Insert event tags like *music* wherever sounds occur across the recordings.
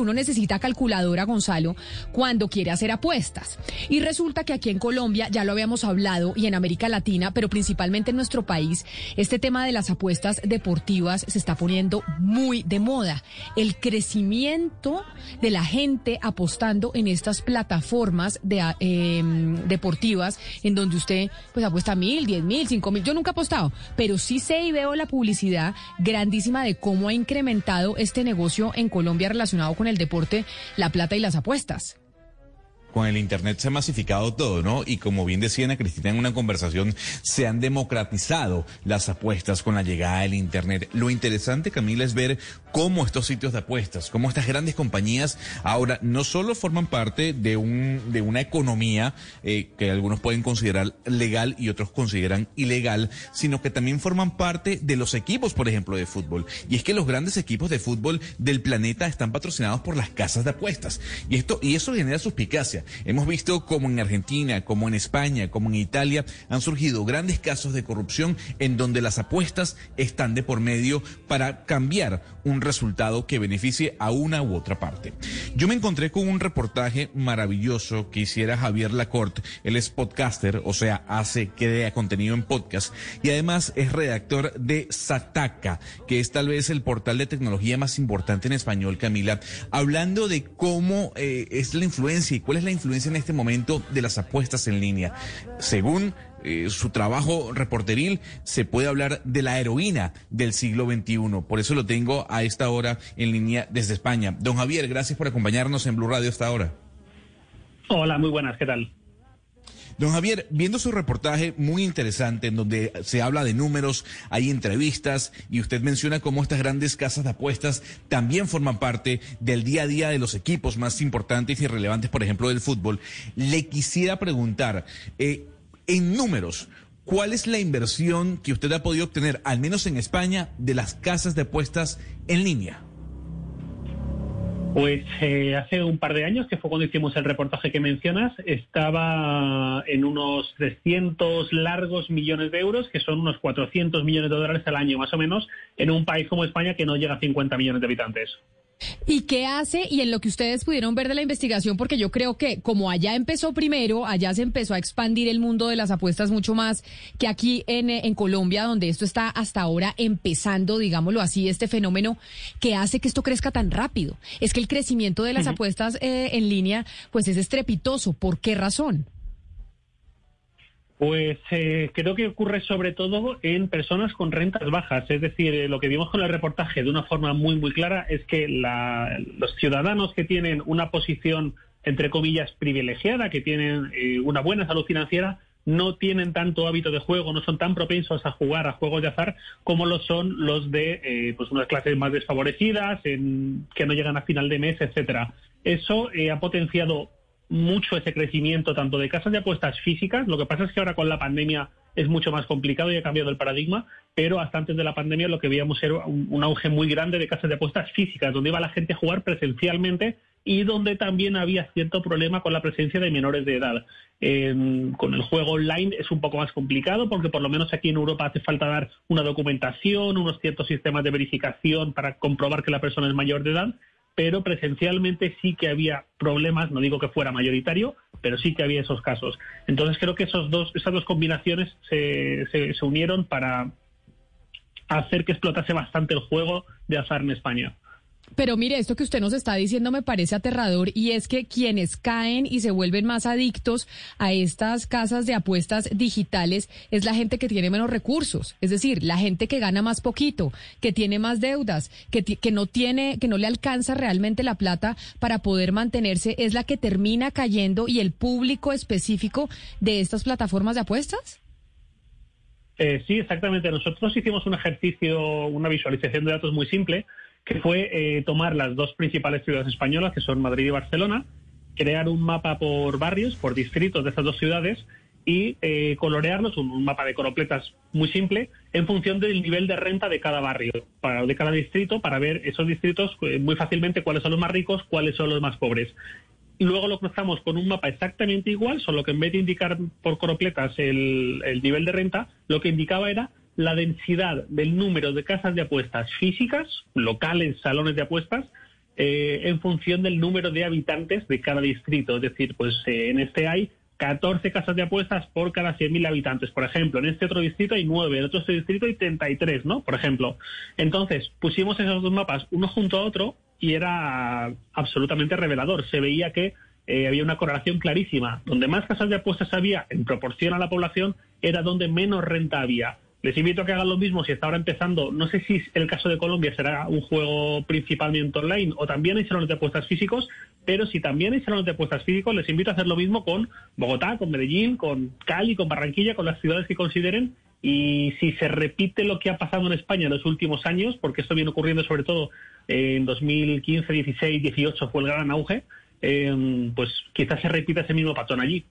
Uno necesita calculadora, Gonzalo, cuando quiere hacer apuestas. Y resulta que aquí en Colombia, ya lo habíamos hablado, y en América Latina, pero principalmente en nuestro país, este tema de las apuestas deportivas se está poniendo muy de moda. El crecimiento de la gente apostando en estas plataformas eh, deportivas, en donde usted pues apuesta mil, diez mil, cinco mil. Yo nunca he apostado, pero sí sé y veo la publicidad grandísima de cómo ha incrementado este negocio en Colombia relacionado con el deporte, la plata y las apuestas con el Internet se ha masificado todo, ¿no? Y como bien decía Ana Cristina en una conversación, se han democratizado las apuestas con la llegada del Internet. Lo interesante, Camila, es ver cómo estos sitios de apuestas, cómo estas grandes compañías ahora no solo forman parte de, un, de una economía eh, que algunos pueden considerar legal y otros consideran ilegal, sino que también forman parte de los equipos, por ejemplo, de fútbol. Y es que los grandes equipos de fútbol del planeta están patrocinados por las casas de apuestas. Y esto, y eso genera suspicacia. Hemos visto como en Argentina, como en España, como en Italia, han surgido grandes casos de corrupción en donde las apuestas están de por medio para cambiar un resultado que beneficie a una u otra parte. Yo me encontré con un reportaje maravilloso que hiciera Javier Lacorte. Él es podcaster, o sea, hace, crea contenido en podcast y además es redactor de Sataka, que es tal vez el portal de tecnología más importante en español, Camila, hablando de cómo eh, es la influencia y cuál es la influencia en este momento de las apuestas en línea. Según eh, su trabajo reporteril, se puede hablar de la heroína del siglo XXI. Por eso lo tengo a esta hora en línea desde España. Don Javier, gracias por acompañarnos en Blue Radio esta hora. Hola, muy buenas, ¿qué tal? Don Javier, viendo su reportaje muy interesante en donde se habla de números, hay entrevistas y usted menciona cómo estas grandes casas de apuestas también forman parte del día a día de los equipos más importantes y relevantes, por ejemplo, del fútbol, le quisiera preguntar, eh, en números, ¿cuál es la inversión que usted ha podido obtener, al menos en España, de las casas de apuestas en línea? Pues eh, hace un par de años, que fue cuando hicimos el reportaje que mencionas, estaba en unos 300 largos millones de euros, que son unos 400 millones de dólares al año más o menos, en un país como España que no llega a 50 millones de habitantes. ¿Y qué hace? Y en lo que ustedes pudieron ver de la investigación, porque yo creo que como allá empezó primero, allá se empezó a expandir el mundo de las apuestas mucho más que aquí en, en Colombia, donde esto está hasta ahora empezando, digámoslo así, este fenómeno que hace que esto crezca tan rápido. Es que el crecimiento de las apuestas eh, en línea, pues es estrepitoso. ¿Por qué razón? Pues eh, creo que ocurre sobre todo en personas con rentas bajas. Es decir, eh, lo que vimos con el reportaje de una forma muy, muy clara es que los ciudadanos que tienen una posición, entre comillas, privilegiada, que tienen eh, una buena salud financiera, no tienen tanto hábito de juego, no son tan propensos a jugar a juegos de azar como lo son los de pues unas clases más desfavorecidas, en, que no llegan a final de mes, etcétera. Eso ha potenciado mucho ese crecimiento tanto de casas de apuestas físicas. Lo que pasa es que ahora con la pandemia es mucho más complicado y ha cambiado el paradigma, pero hasta antes de la pandemia lo que veíamos era un, auge muy grande de casas de apuestas físicas, donde iba la gente a jugar presencialmente y donde también había cierto problema con la presencia de menores de edad. con el juego online es un poco más complicado porque por lo menos aquí en Europa hace falta dar una documentación, unos ciertos sistemas de verificación para comprobar que la persona es mayor de edad pero presencialmente sí que había problemas, no digo que fuera mayoritario, pero sí que había esos casos. Entonces creo que esos dos, esas dos combinaciones se, se, se unieron para hacer que explotase bastante el juego de azar en España. Pero mire, esto que usted nos está diciendo me parece aterrador y es que quienes caen y se vuelven más adictos a estas casas de apuestas digitales es la gente que tiene menos recursos, es decir, la gente que gana más poquito, que tiene más deudas, que, que no tiene, que no le alcanza realmente la plata para poder mantenerse, es la que termina cayendo y el público específico de estas plataformas de apuestas. Eh, sí, exactamente. Nosotros hicimos un ejercicio, una visualización de datos muy simple que fue eh, tomar las dos principales ciudades españolas, que son Madrid y Barcelona, crear un mapa por barrios, por distritos de estas dos ciudades y eh, colorearlos, un, mapa de coropletas muy simple, en función del nivel de renta de cada barrio, para, de cada distrito, para ver esos distritos eh, muy fácilmente cuáles son los más ricos, cuáles son los más pobres. Luego lo cruzamos con un mapa exactamente igual, solo que en vez de indicar por coropletas el nivel de renta, lo que indicaba era la densidad del número de casas de apuestas físicas, locales, salones de apuestas, eh, en función del número de habitantes de cada distrito. Es decir, pues eh, en este hay 14 casas de apuestas por cada 100.000 habitantes, por ejemplo. En este otro distrito hay 9, en otro distrito hay 33, ¿no? Por ejemplo. Entonces, pusimos esos dos mapas uno junto a otro y era absolutamente revelador. Se veía que eh, había una correlación clarísima. Donde más casas de apuestas había en proporción a la población era donde menos renta había. Les invito a que hagan lo mismo si está ahora empezando. No sé si el caso de Colombia será un juego principalmente online o también hay salones de apuestas físicos, pero si también hay salones de apuestas físicos, les invito a hacer lo mismo con Bogotá, con Medellín, con Cali, con Barranquilla, con las ciudades que consideren. Y si se repite lo que ha pasado en España en los últimos años, porque esto viene ocurriendo sobre todo en 2015, 16, 18 fue el gran auge, eh, pues quizás se repita ese mismo patrón allí.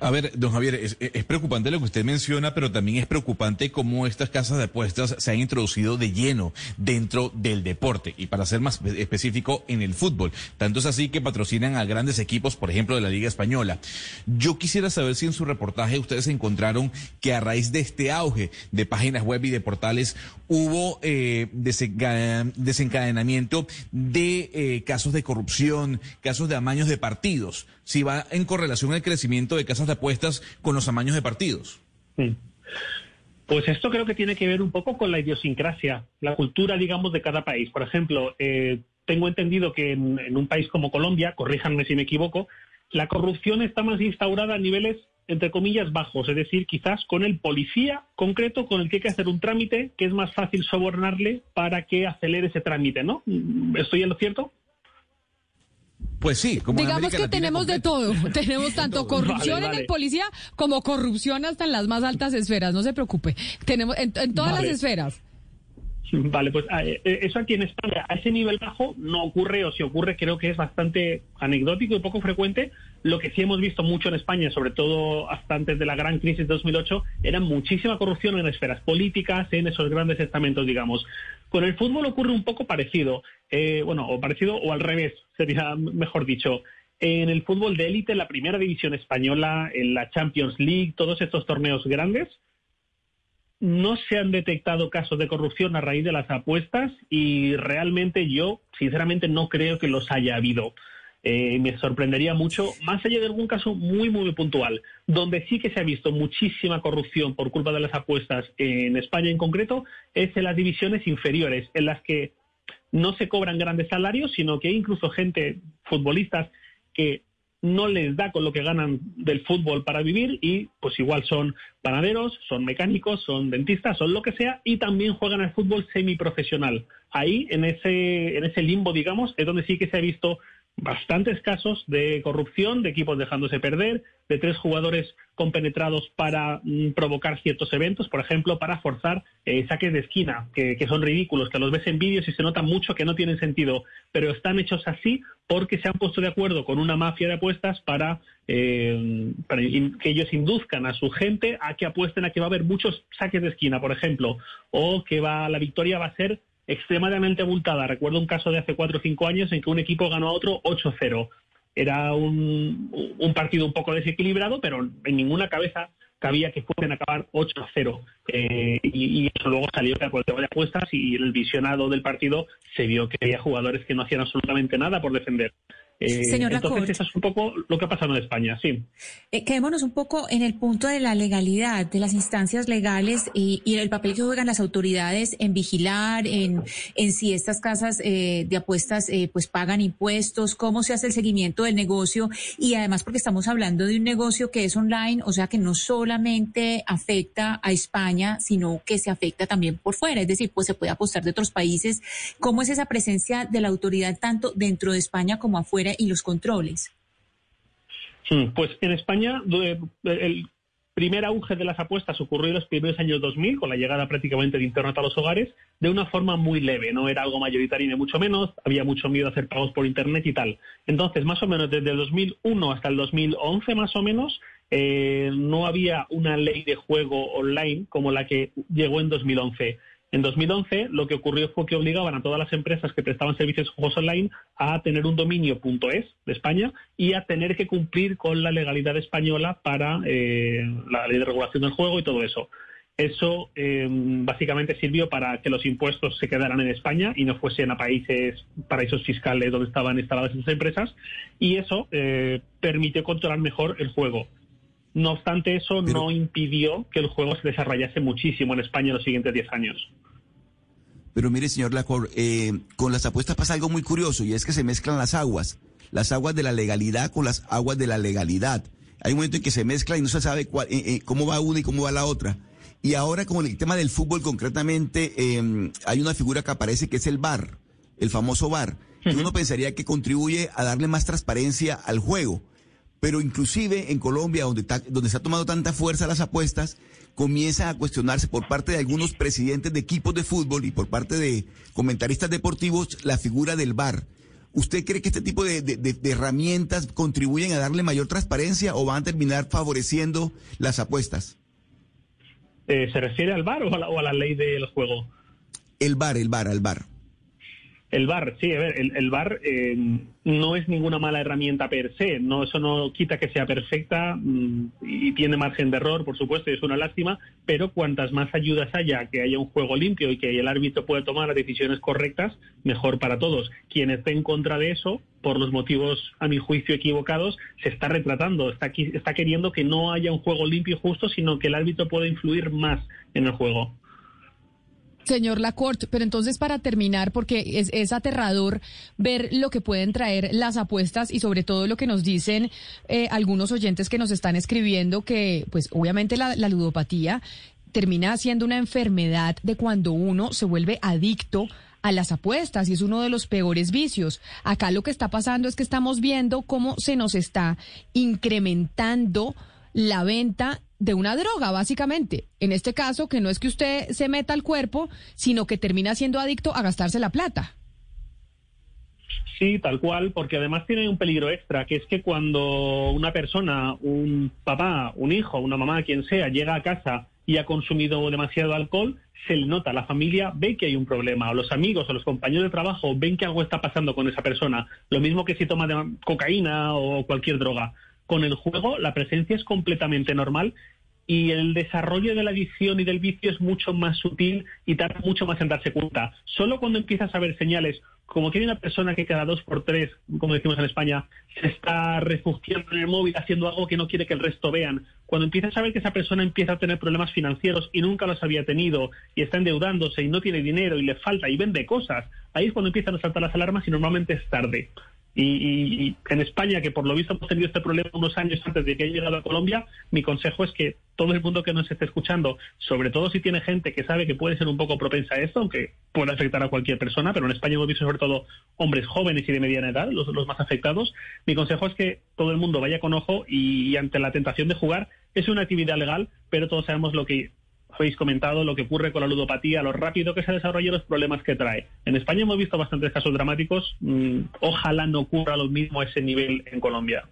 A ver, don Javier, es, preocupante lo que usted menciona, pero también es preocupante cómo estas casas de apuestas se han introducido de lleno dentro del deporte y para ser más específico en el fútbol. Tanto es así que patrocinan a grandes equipos, por ejemplo, de la Liga Española. Yo quisiera saber si en su reportaje ustedes encontraron que a raíz de este auge de páginas web y de portales hubo eh, desencadenamiento de eh, casos de corrupción, casos de amaños de partidos si va en correlación el crecimiento de casas de apuestas con los tamaños de partidos. Pues esto creo que tiene que ver un poco con la idiosincrasia, la cultura, digamos, de cada país. Por ejemplo, eh, tengo entendido que en, un país como Colombia, corríjanme si me equivoco, la corrupción está más instaurada a niveles, entre comillas, bajos, es decir, quizás con el policía concreto con el que hay que hacer un trámite que es más fácil sobornarle para que acelere ese trámite, ¿no? ¿Estoy en lo cierto? Pues sí, como digamos que tenemos de todo. *laughs* Tenemos tanto corrupción en el policía como corrupción hasta en las más altas esferas. No se preocupe. Tenemos en, todas las esferas. Vale, pues ah, eh, eh, eso aquí en España, a ese nivel bajo, no ocurre, o si ocurre, creo que es bastante anecdótico y poco frecuente. Lo que sí hemos visto mucho en España, sobre todo hasta antes de la gran crisis de 2008, era muchísima corrupción en esferas políticas, en esos grandes estamentos, digamos. Con el fútbol ocurre un poco parecido, eh, bueno, o parecido o al revés, sería mejor dicho. En el fútbol de élite, la primera división española, en la Champions League, todos estos torneos grandes, no se han detectado casos de corrupción a raíz de las apuestas y realmente yo, sinceramente, no creo que los haya habido. Eh, me sorprendería mucho, más allá de algún caso muy, muy puntual, donde sí que se ha visto muchísima corrupción por culpa de las apuestas en España en concreto, es en las divisiones inferiores, en las que no se cobran grandes salarios, sino que hay incluso gente, futbolistas, que no les da con lo que ganan del fútbol para vivir y pues igual son panaderos, son mecánicos, son dentistas, son lo que sea y también juegan al fútbol semiprofesional. Ahí en ese en ese limbo, digamos, es donde sí que se ha visto bastantes casos de corrupción, de equipos dejándose perder, de tres jugadores compenetrados para mm, provocar ciertos eventos, por ejemplo, para forzar eh, saques de esquina, que, son ridículos, que los ves en vídeos y se nota mucho que no tienen sentido, pero están hechos así porque se han puesto de acuerdo con una mafia de apuestas para, eh, que ellos induzcan a su gente a que apuesten a que va a haber muchos saques de esquina, por ejemplo, o que va, la victoria va a ser extremadamente abultada. Recuerdo un caso de hace cuatro o cinco años en que un equipo ganó a otro 8-0. Era un, partido un poco desequilibrado, pero en ninguna cabeza cabía que fuesen a acabar 8-0. Eh, y, eso luego salió que tema de apuestas y el visionado del partido se vio que había jugadores que no hacían absolutamente nada por defender. Eh, Señor entonces, eso es un poco lo que ha pasado en España, sí. Eh, quedémonos un poco en el punto de la legalidad, de las instancias legales y, el papel que juegan las autoridades en vigilar, en, en si estas casas eh, de apuestas eh, pues pagan impuestos, cómo se hace el seguimiento del negocio y además porque estamos hablando de un negocio que es online, o sea que no solamente afecta a España, sino que se afecta también por fuera, es decir, pues se puede apostar de otros países. ¿Cómo es esa presencia de la autoridad tanto dentro de España como afuera? Y los controles? pues en España primer auge de las apuestas ocurrió en los primeros años 2000, con la llegada prácticamente de Internet a los hogares, de una forma muy leve, no era algo mayoritario ni mucho menos, había mucho miedo a hacer pagos por Internet y tal. Entonces, más o menos desde el 2001 hasta el 2011, más o menos, eh, no había una ley de juego online como la que llegó en 2011. En 2011 lo que ocurrió fue que obligaban a todas las empresas que prestaban servicios de juegos online a tener un dominio .es de España y a tener que cumplir con la legalidad española para eh, la ley de regulación del juego y todo eso. Eso eh, básicamente sirvió para que los impuestos se quedaran en España y no fuesen a países, paraísos fiscales donde estaban instaladas esas empresas y eso eh, permitió controlar mejor el juego. No obstante, eso no impidió que el juego se desarrollase muchísimo en España en los siguientes 10 años. Pero mire, señor Lacor, eh, con las apuestas pasa algo muy curioso y es que se mezclan las aguas, las aguas de la legalidad con las aguas de la legalidad. Hay un momento en que se mezclan y no se sabe cuál, eh, eh, cómo va una y cómo va la otra. Y ahora, como en el tema del fútbol concretamente, em, hay una figura que aparece que es el VAR, el famoso VAR. Y uno pensaría que contribuye a darle más transparencia al juego pero inclusive en Colombia, donde, donde se ha tomado tanta fuerza las apuestas, comienza a cuestionarse por parte de algunos presidentes de equipos de fútbol y por parte de comentaristas deportivos la figura del VAR. ¿Usted cree que este tipo de, herramientas contribuyen a darle mayor transparencia o van a terminar favoreciendo las apuestas? Eh, ¿Se refiere al VAR o a la, ley del juego? El VAR, el VAR, al VAR. El VAR, sí, a ver, el, el eh, no es ninguna mala herramienta per se, no, eso no quita que sea perfecta mm, y tiene margen de error, por supuesto, y es una lástima, pero cuantas más ayudas haya, que haya un juego limpio y que el árbitro pueda tomar las decisiones correctas, mejor para todos. Quien esté en contra de eso, por los motivos, a mi juicio, equivocados, se está retratando, está, está queriendo que no haya un juego limpio y justo, sino que el árbitro pueda influir más en el juego. Señor Lacorte, pero entonces para terminar, porque es, aterrador ver lo que pueden traer las apuestas y sobre todo lo que nos dicen eh, algunos oyentes que nos están escribiendo que, pues obviamente la, la ludopatía termina siendo una enfermedad de cuando uno se vuelve adicto a las apuestas y es uno de los peores vicios. Acá lo que está pasando es que estamos viendo cómo se nos está incrementando la venta de una droga, básicamente. En este caso, que no es que usted se meta al cuerpo, sino que termina siendo adicto a gastarse la plata. Sí, tal cual, porque además tiene un peligro extra, que es que cuando una persona, un papá, un hijo, una mamá, quien sea, llega a casa y ha consumido demasiado alcohol, se le nota, la familia ve que hay un problema, o los amigos o los compañeros de trabajo ven que algo está pasando con esa persona, lo mismo que si toma cocaína o cualquier droga. Con el juego la presencia es completamente normal y el desarrollo de la adicción y del vicio es mucho más sutil y tarda mucho más en darse cuenta. Solo cuando empiezas a ver señales, como que hay una persona que cada dos por tres, como decimos en España, se está refugiando en el móvil haciendo algo que no quiere que el resto vean, cuando empiezas a ver que esa persona empieza a tener problemas financieros y nunca los había tenido y está endeudándose y no tiene dinero y le falta y vende cosas, ahí es cuando empiezan a saltar las alarmas y normalmente es tarde. Y, en España, que por lo visto hemos tenido este problema unos años antes de que haya llegado a Colombia, mi consejo es que todo el mundo que nos esté escuchando, sobre todo si tiene gente que sabe que puede ser un poco propensa a esto, aunque puede afectar a cualquier persona, pero en España hemos visto sobre todo hombres jóvenes y de mediana edad, los, más afectados, mi consejo es que todo el mundo vaya con ojo y ante la tentación de jugar, es una actividad legal, pero todos sabemos lo que habéis comentado lo que ocurre con la ludopatía, lo rápido que se desarrolla y los problemas que trae. En España hemos visto bastantes casos dramáticos. Mm, ojalá no ocurra lo mismo a ese nivel en Colombia.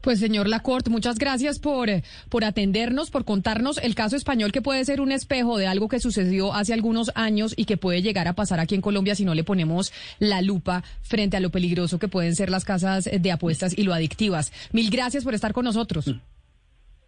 Pues señor Lacorte, muchas gracias por, por atendernos, por contarnos el caso español que puede ser un espejo de algo que sucedió hace algunos años y que puede llegar a pasar aquí en Colombia si no le ponemos la lupa frente a lo peligroso que pueden ser las casas de apuestas y lo adictivas. Mil gracias por estar con nosotros.